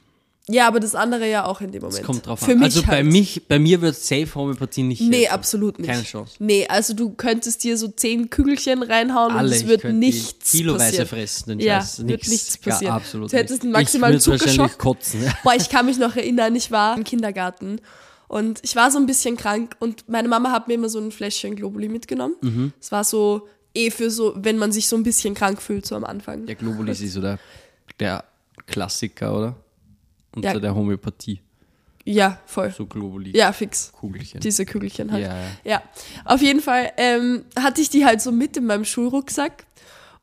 Ja, aber das andere ja auch in dem Moment. Es kommt drauf Für an. Also bei, halt. mich, bei mir wird Safe Homöopathie nicht Nee, helfen. absolut nicht. Keine Chance. Nee, also du könntest dir so zehn Kügelchen reinhauen Alle, und es wird nichts kiloweise passieren. fressen, den Ja, Scheiß. wird Nix, nichts passieren. absolut Du hättest einen maximalen ich Zuckerschock. kotzen. Ja. (laughs) Boah, ich kann mich noch erinnern, ich war im Kindergarten und ich war so ein bisschen krank und meine Mama hat mir immer so ein Fläschchen Globuli mitgenommen. Mhm. Es war so eh für so, wenn man sich so ein bisschen krank fühlt, so am Anfang. Der Globulis ist so der, der Klassiker, oder? Unter Ja. der Homöopathie. Ja, voll. So Globuli. Ja, fix. Kugelchen. Diese Kügelchen halt. Ja, ja. Auf jeden Fall ähm, hatte ich die halt so mit in meinem Schulrucksack.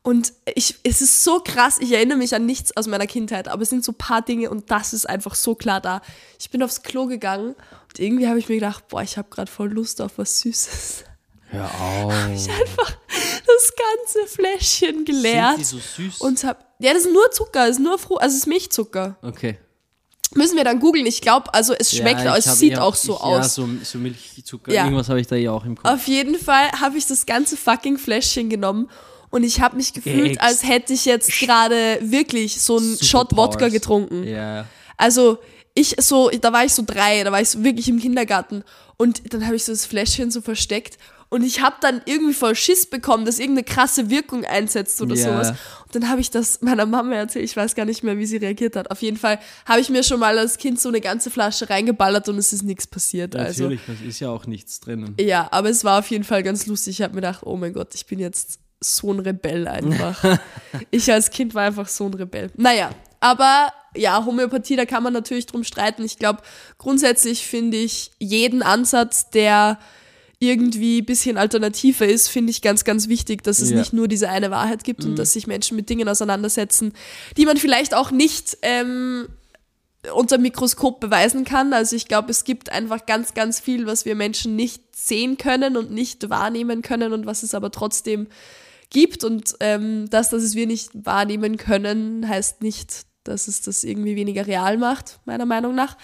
Und ich, es ist so krass, ich erinnere mich an nichts aus meiner Kindheit, aber es sind so ein paar Dinge und das ist einfach so klar da. Ich bin aufs Klo gegangen und irgendwie habe ich mir gedacht, boah, ich habe gerade voll Lust auf was Süßes. Hör (laughs) auf. Einfach das ganze Fläschchen geleert. Sind die so süß? Und hab, ja, das ist nur Zucker, das ist nur Fru also es ist Milchzucker. okay. Müssen wir dann googeln. Ich glaube, also es schmeckt, Ja, es sieht eher- auch so ich, aus. Ja, so, so Milchzucker. Ja. Irgendwas habe ich da ja auch im Kopf. Auf jeden Fall habe ich das ganze fucking Fläschchen genommen und ich habe mich gefühlt, Ex- als hätte ich jetzt gerade wirklich so einen Shot. Wodka getrunken. Ja. Also ich so, da war ich so drei, da war ich so wirklich im Kindergarten und dann habe ich so das Fläschchen so versteckt und ich habe dann irgendwie voll Schiss bekommen, dass irgendeine krasse Wirkung einsetzt oder Ja. sowas. Und dann habe ich das meiner Mama erzählt, ich weiß gar nicht mehr, wie sie reagiert hat. Auf jeden Fall habe ich mir schon mal als Kind so eine ganze Flasche reingeballert und es ist nichts passiert. Also Natürlich, das ist ja auch nichts drinnen. ja, aber es war auf jeden Fall ganz lustig. Ich habe mir gedacht, oh mein Gott, ich bin jetzt so ein Rebell einfach. (laughs) ich als Kind war einfach so ein Rebell. Naja, aber ja, Homöopathie, da kann man natürlich drum streiten. Ich glaube, grundsätzlich finde ich jeden Ansatz, der irgendwie ein bisschen alternativer ist, finde ich ganz, ganz wichtig, dass es Ja. nicht nur diese eine Wahrheit gibt und dass sich Menschen mit Dingen auseinandersetzen, die man vielleicht auch nicht ähm, unter Mikroskop beweisen kann. Also ich glaube, es gibt einfach ganz, ganz viel, was wir Menschen nicht sehen können und nicht wahrnehmen können und was es aber trotzdem gibt. Und ähm, das, dass es wir nicht wahrnehmen können, heißt nicht, dass es das irgendwie weniger real macht, meiner Meinung nach.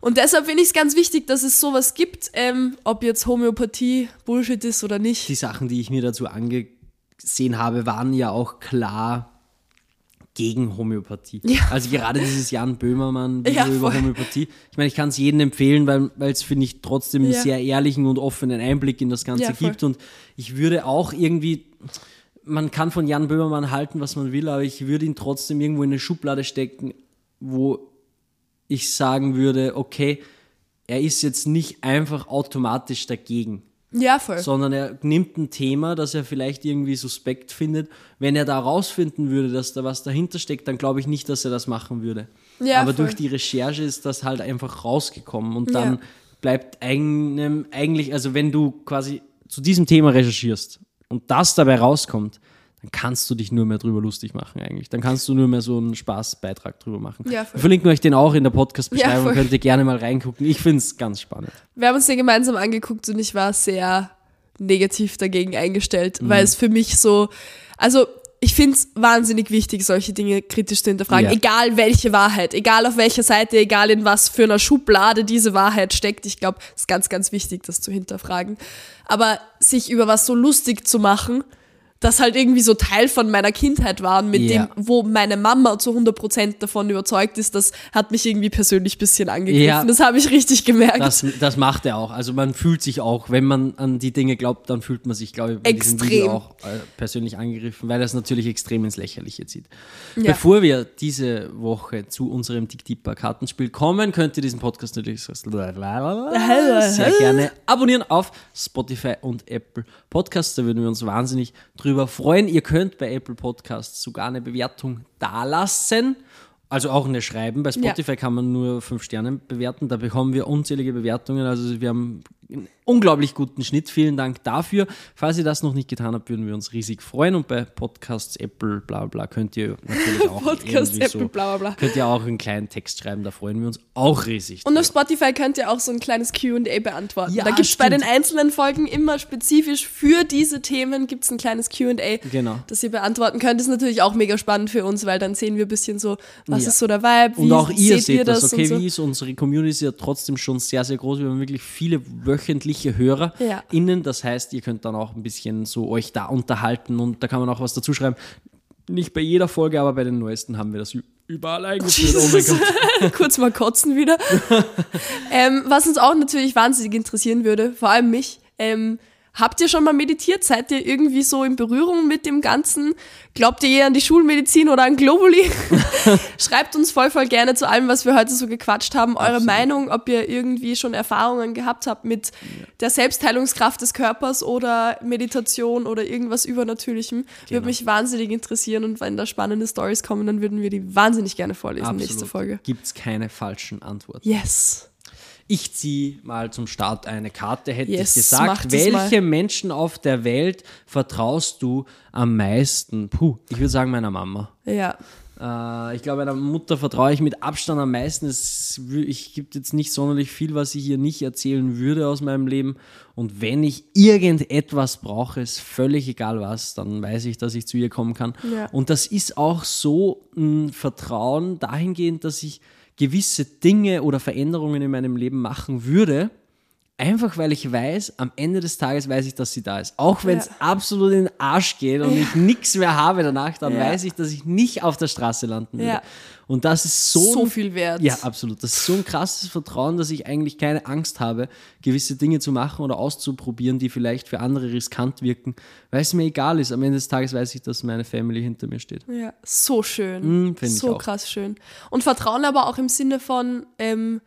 Und deshalb finde ich es ganz wichtig, dass es sowas gibt, ähm, ob jetzt Homöopathie Bullshit ist oder nicht. Die Sachen, die ich mir dazu angesehen habe, waren ja auch klar gegen Homöopathie. Ja. Also gerade dieses Jan Böhmermann-Video (laughs) Ja, über. Homöopathie. Ich meine, ich kann es jedem empfehlen, weil es, finde ich, trotzdem einen Ja. sehr ehrlichen und offenen Einblick in das Ganze gibt. Und ich würde auch irgendwie, man kann von Jan Böhmermann halten, was man will, aber ich würde ihn trotzdem irgendwo in eine Schublade stecken, wo ich sagen würde, okay, er ist jetzt nicht einfach automatisch dagegen Ja, voll. sondern er nimmt ein Thema, das er vielleicht irgendwie suspekt findet. Wenn er da rausfinden würde, dass da was dahinter steckt, dann glaube ich nicht, dass er das machen würde. Ja, Aber voll. durch die Recherche ist das halt einfach rausgekommen und dann Ja. bleibt einem eigentlich, also wenn du quasi zu diesem Thema recherchierst und das dabei rauskommt, dann kannst du dich nur mehr drüber lustig machen eigentlich. Dann kannst du nur mehr so einen Spaßbeitrag drüber machen. Ja, voll. Wir verlinken euch den auch in der Podcast-Beschreibung, Ja, könnt ihr gerne mal reingucken. Ich finde es ganz spannend. Wir haben uns den gemeinsam angeguckt und ich war sehr negativ dagegen eingestellt, weil es für mich so, also ich finde es wahnsinnig wichtig, solche Dinge kritisch zu hinterfragen, Ja. egal welche Wahrheit, egal auf welcher Seite, egal in was für einer Schublade diese Wahrheit steckt. Ich glaube, es ist ganz, ganz wichtig, das zu hinterfragen. Aber sich über was so lustig zu machen, das halt irgendwie so Teil von meiner Kindheit waren, mit Ja. dem, wo meine Mama zu 100% davon überzeugt ist, das hat mich irgendwie persönlich ein bisschen angegriffen. Ja. Das habe ich richtig gemerkt. Das, das macht er auch. Also man fühlt sich auch, wenn man an die Dinge glaubt, dann fühlt man sich, glaube ich, bei Extrem. Video auch äh, persönlich angegriffen, weil er es natürlich extrem ins Lächerliche zieht. Ja. Bevor wir diese Woche zu unserem Tick-Tipper-Kartenspiel kommen, könnt ihr diesen Podcast natürlich sehr gerne abonnieren auf Spotify und Apple Podcasts. Da würden wir uns wahnsinnig drüber freuen. Ihr könnt bei Apple Podcasts sogar eine Bewertung dalassen. Also auch eine Schreiben. Bei Spotify kann man nur fünf Sterne bewerten. Da bekommen wir unzählige Bewertungen. Also wir haben unglaublich guten Schnitt. Vielen Dank dafür. Falls ihr das noch nicht getan habt, würden wir uns riesig freuen. Und bei Podcasts, Apple, bla bla, könnt ihr natürlich auch Podcast, Apple, so, bla bla könnt ihr auch einen kleinen Text schreiben. Da freuen wir uns auch riesig. Und drüber. auf Spotify könnt ihr auch so ein kleines QA beantworten. Ja, da gibt es bei den einzelnen Folgen immer spezifisch für diese Themen gibt's ein kleines QA, Genau. das ihr beantworten könnt. Das ist natürlich auch mega spannend für uns, weil dann sehen wir ein bisschen so, was Ja. ist so der Vibe, wie Und auch ihr seht ihr seht das, das okay, so. wie ist unsere Community ist ja trotzdem schon sehr, sehr groß. Wir haben wirklich viele wöchentliche Hörer Ja. innen. Das heißt, ihr könnt dann auch ein bisschen so euch da unterhalten und da kann man auch was dazu schreiben. Nicht bei jeder Folge, aber bei den neuesten haben wir das überall eingeführt. Oh mein Gott. (laughs) Kurz mal kotzen wieder. (laughs) ähm, was uns auch natürlich wahnsinnig interessieren würde, vor allem mich, ähm, habt ihr schon mal meditiert? Seid ihr irgendwie so in Berührung mit dem Ganzen? Glaubt ihr eher an die Schulmedizin oder an Globally? (laughs) Schreibt uns voll, voll gerne zu allem, was wir heute so gequatscht haben, eure Absolut. Meinung, ob ihr irgendwie schon Erfahrungen gehabt habt mit der Selbstheilungskraft des Körpers oder Meditation oder irgendwas Übernatürlichem. Genau. Würde mich wahnsinnig interessieren und wenn da spannende Stories kommen, dann würden wir die wahnsinnig gerne vorlesen nächste Folge. Gibt es keine falschen Antworten. Yes. Ich ziehe mal zum Start eine Karte, hätte Yes, ich gesagt. Welche Menschen auf der Welt vertraust du am meisten? Puh, ich würde sagen meiner Mama. Ja. Äh, ich glaube, meiner Mutter vertraue ich mit Abstand am meisten. Es ich gibt jetzt nicht sonderlich viel, was ich hier nicht erzählen würde aus meinem Leben. Und wenn ich irgendetwas brauche, ist völlig egal was, dann weiß ich, dass ich zu ihr kommen kann. Ja. Und das ist auch so ein Vertrauen dahingehend, dass ich gewisse Dinge oder Veränderungen in meinem Leben machen würde. Einfach weil ich weiß, am Ende des Tages weiß ich, dass sie da ist. Auch wenn es Ja. absolut in den Arsch geht und ich nichts mehr habe danach, dann Ja. weiß ich, dass ich nicht auf der Straße landen würde. Ja. Und das ist so, So ein- viel wert. Ja, absolut. Das ist so ein krasses Vertrauen, dass ich eigentlich keine Angst habe, gewisse Dinge zu machen oder auszuprobieren, die vielleicht für andere riskant wirken, weil es mir egal ist. Am Ende des Tages weiß ich, dass meine Family hinter mir steht. Ja, so schön. Ich so krass schön. Und Vertrauen aber auch im Sinne von, ähm,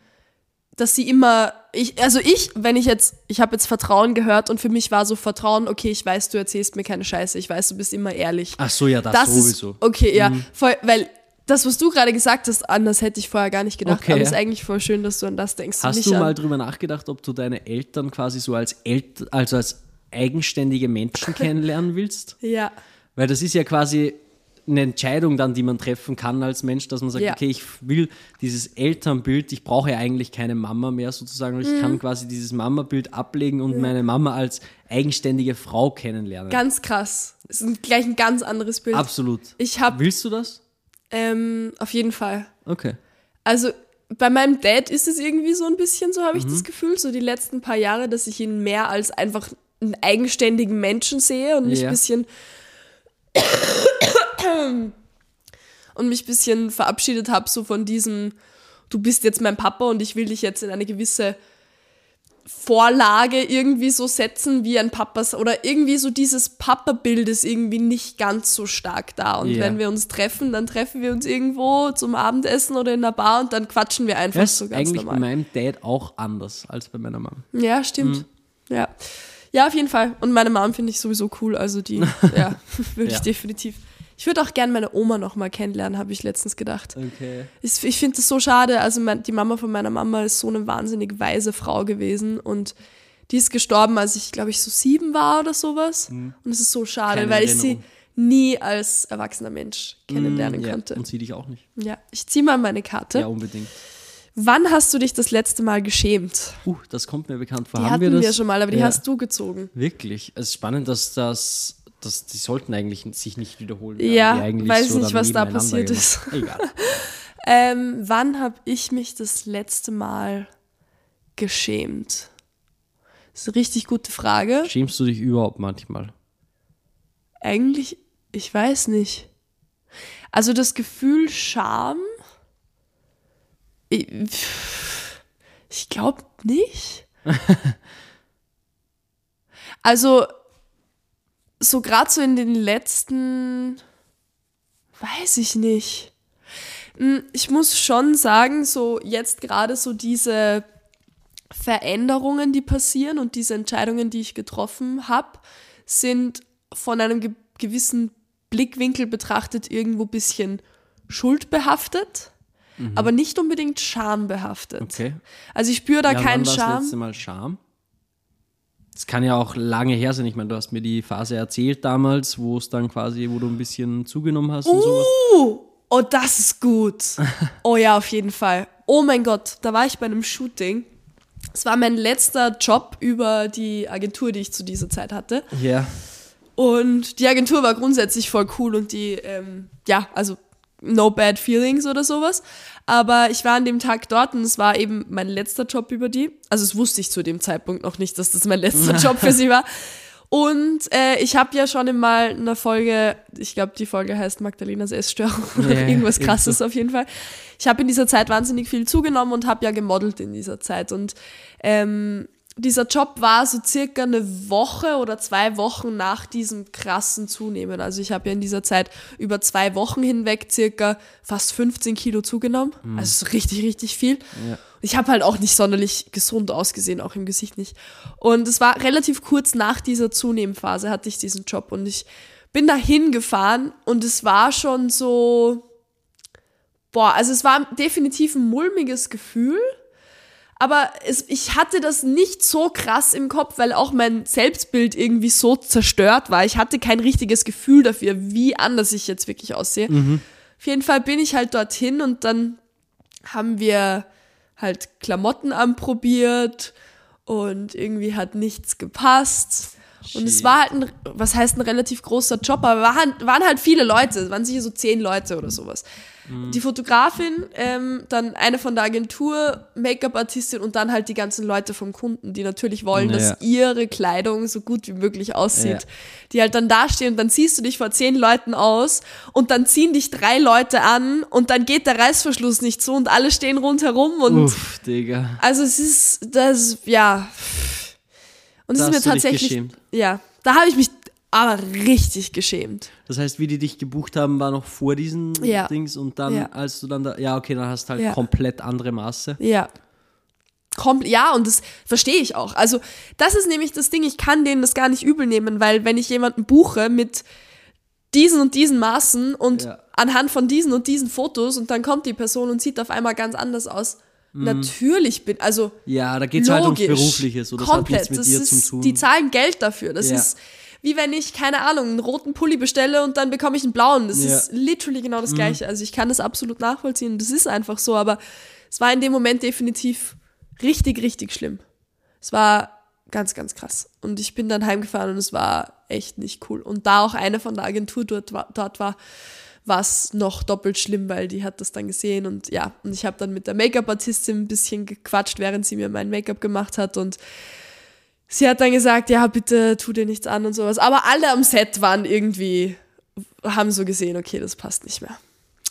dass sie immer, ich, also ich, wenn ich jetzt, ich habe jetzt Vertrauen gehört und für mich war so Vertrauen, okay, ich weiß, du erzählst mir keine Scheiße, ich weiß, du bist immer ehrlich. Ach so, ja, das, das sowieso. Mhm. ist, okay, ja, voll, weil das, was du gerade gesagt hast, anders hätte ich vorher gar nicht gedacht, Okay, aber es ist eigentlich voll schön, dass du an das denkst. Hast du an, mal drüber nachgedacht, ob du deine Eltern quasi so als Eltern, also als eigenständige Menschen (laughs) kennenlernen willst? Ja, Weil das ist ja quasi eine Entscheidung dann, die man treffen kann als Mensch, dass man sagt, Ja. okay, ich will dieses Elternbild, ich brauche ja eigentlich keine Mama mehr sozusagen, ich Mhm. kann quasi dieses Mama-Bild ablegen und meine Mama als eigenständige Frau kennenlernen. ganz krass. Es ist gleich ein ganz anderes Bild. Absolut. Ich habe Willst du das? ähm, auf jeden Fall. Okay. Also bei meinem Dad ist es irgendwie so ein bisschen so, habe ich Mhm. das Gefühl, so die letzten paar Jahre, dass ich ihn mehr als einfach einen eigenständigen Menschen sehe und mich Ja. ein bisschen und mich ein bisschen verabschiedet habe so von diesem du bist jetzt mein Papa und ich will dich jetzt in eine gewisse Vorlage irgendwie so setzen wie ein Papas oder irgendwie so dieses Papa-Bild ist irgendwie nicht ganz so stark da. Und Ja. wenn wir uns treffen, dann treffen wir uns irgendwo zum Abendessen oder in einer Bar und dann quatschen wir einfach Das so ganz eigentlich bei normal. meinem Dad auch anders als bei meiner Mama. Ja, stimmt. Mhm. Ja. Ja, auf jeden Fall. Und meine Mom finde ich sowieso cool. Also die, (laughs) ja, (laughs) würde Ja. ich definitiv. Ich würde auch gerne meine Oma noch mal kennenlernen, habe ich letztens gedacht. Okay. Ich, ich finde das so schade. Also mein, die Mama von meiner Mama ist so eine wahnsinnig weise Frau gewesen und die ist gestorben, als ich, glaube ich, so sieben war oder sowas. Und es ist so schade, Mhm. Keine weil ich sie Erinnerung. nie als erwachsener Mensch kennenlernen Ja, konnte. und sie dich auch nicht. Ja, ich ziehe mal meine Karte. Ja, unbedingt. Wann hast du dich das letzte Mal geschämt? Uh, das kommt mir bekannt vor. Die Haben hatten wir wir, das? schon mal, aber die Ja. hast du gezogen. Wirklich. Es ist spannend, dass das, dass die sollten eigentlich sich nicht wiederholen. Ja, eigentlich weiß so nicht, was da passiert ist. Egal. (laughs) Ähm, wann habe ich mich das letzte Mal geschämt? Das ist eine richtig gute Frage. Schämst du dich überhaupt manchmal? Eigentlich, ich weiß nicht. Also das Gefühl Scham, ich, ich glaube nicht. (laughs) also so gerade so in den letzten, weiß ich nicht. Hm, Ich muss schon sagen, so jetzt gerade so diese Veränderungen, die passieren und diese Entscheidungen, die ich getroffen habe, sind von einem ge gewissen Blickwinkel betrachtet irgendwo ein bisschen schuldbehaftet. aber nicht unbedingt schambehaftet. Okay. Also ich spüre da ja, keinen wann war das Scham. letzte Mal Scham? Das kann ja auch lange her sein. Ich meine, du hast mir die Phase erzählt damals, wo es dann quasi, wo du ein bisschen zugenommen hast und sowas. Uh, oh, das ist gut. (laughs) Oh ja, auf jeden Fall. Oh mein Gott, da war ich bei einem Shooting. Es war mein letzter Job über die Agentur, die ich zu dieser Zeit hatte. Ja. Und die Agentur war grundsätzlich voll cool und die, ähm, ja, also no bad feelings oder sowas. Aber ich war an dem Tag dort und es war eben mein letzter Job über die. Also das wusste ich zu dem Zeitpunkt noch nicht, dass das mein letzter (laughs) Job für sie war. Und äh, ich habe ja schon mal in einer Folge, ich glaube, die Folge heißt Magdalenas Essstörung (laughs) oder Ja, irgendwas irgend krasses so. auf jeden Fall. Ich habe in dieser Zeit wahnsinnig viel zugenommen und habe ja gemodelt in dieser Zeit. Und ähm, dieser Job war so circa eine Woche oder zwei Wochen nach diesem krassen Zunehmen. Also ich habe ja in dieser Zeit über zwei Wochen hinweg circa fast 15 Kilo zugenommen. Also so richtig, richtig viel. Ja. Ich habe halt auch nicht sonderlich gesund ausgesehen, auch im Gesicht nicht. Und es war relativ kurz nach dieser Zunehmphase hatte ich diesen Job und ich bin da hingefahren und es war schon so, boah, also es war definitiv ein mulmiges Gefühl, aber es, ich hatte das nicht so krass im Kopf, weil auch mein Selbstbild irgendwie so zerstört war. Ich hatte kein richtiges Gefühl dafür, wie anders ich jetzt wirklich aussehe. Auf jeden Fall bin ich halt dorthin und dann haben wir halt Klamotten anprobiert und irgendwie hat nichts gepasst. Und es war halt ein, was heißt ein relativ großer Job, aber waren, waren halt viele Leute, es waren sicher so zehn Leute oder sowas. Mhm. Die Fotografin, ähm, dann eine von der Agentur, Make-up-Artistin und dann halt die ganzen Leute vom Kunden, die natürlich wollen, Ja. dass ihre Kleidung so gut wie möglich aussieht. Ja. Die halt dann dastehen und dann ziehst du dich vor zehn Leuten aus und dann ziehen dich drei Leute an und dann geht der Reißverschluss nicht zu und alle stehen rundherum und Uff, Digga. also es ist, das, ja. Und es Da ist mir tatsächlich, geschämt. ja, da habe ich mich aber richtig geschämt. Das heißt, wie die dich gebucht haben, war noch vor diesen Ja. Dings und dann, Ja. als du dann da, ja, okay, dann hast du halt Ja. komplett andere Maße. Ja. Kompl ja, und das verstehe ich auch. Also, das ist nämlich das Ding, ich kann denen das gar nicht übel nehmen, weil wenn ich jemanden buche mit diesen und diesen Maßen und anhand von diesen und diesen Fotos und dann kommt die Person und sieht auf einmal ganz anders aus. Mhm. Natürlich bin, also Ja, da geht es halt ums. Berufliche, so das Komplett. hat nichts mit das dir ist, zu tun. Die zahlen Geld dafür. Das Ja. ist wie wenn ich, keine Ahnung, einen roten Pulli bestelle und dann bekomme ich einen blauen. Das Ja. Mhm. ist literally genau das Gleiche. Also ich kann das absolut nachvollziehen. Das ist einfach so, aber es war in dem Moment definitiv richtig, richtig schlimm. Es war ganz, ganz krass. Und ich bin dann heimgefahren und es war echt nicht cool. Und da auch eine von der Agentur dort war, dort war war es noch doppelt schlimm, weil die hat das dann gesehen und ja, und ich habe dann mit der Make-up-Artistin ein bisschen gequatscht, während sie mir mein Make-up gemacht hat und sie hat dann gesagt, ja, bitte tu dir nichts an und sowas. Aber alle am Set waren irgendwie, haben so gesehen, okay, das passt nicht mehr.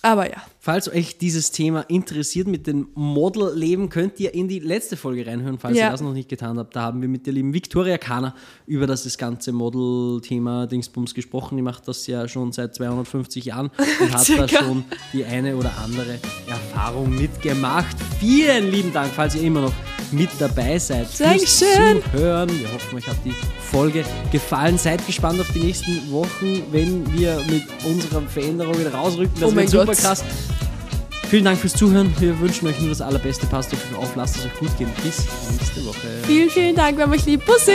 Aber ja. Falls euch dieses Thema interessiert mit dem Modelleben, könnt ihr in die letzte Folge reinhören, falls Ja. ihr das noch nicht getan habt. Da haben wir mit der lieben Victoria Kahner über das, das ganze Model-Thema Dingsbums gesprochen. Die macht das ja schon seit 250 Jahren (laughs) und hat da schon die eine oder andere Erfahrung mitgemacht. Vielen lieben Dank, falls ihr immer noch mit dabei seid. Dankeschön. Zuhören. Wir hoffen, euch hat die Folge gefallen. Seid gespannt auf die nächsten Wochen, wenn wir mit unserer Veränderung wieder rausrücken. Das Oh wird super Gott. krass. Vielen Dank fürs Zuhören. Wir wünschen euch nur das Allerbeste. Passt auf euch auf, lasst es euch gut gehen. Bis nächste Woche. Vielen, vielen Dank, wir haben euch lieb. Bussi!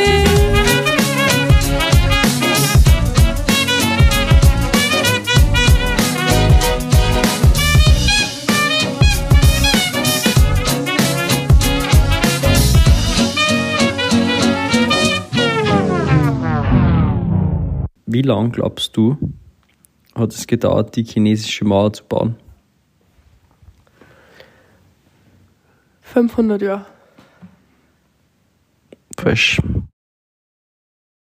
Wie lange glaubst du, hat es gedauert, die chinesische Mauer zu bauen? 500 Jahre. Falsch.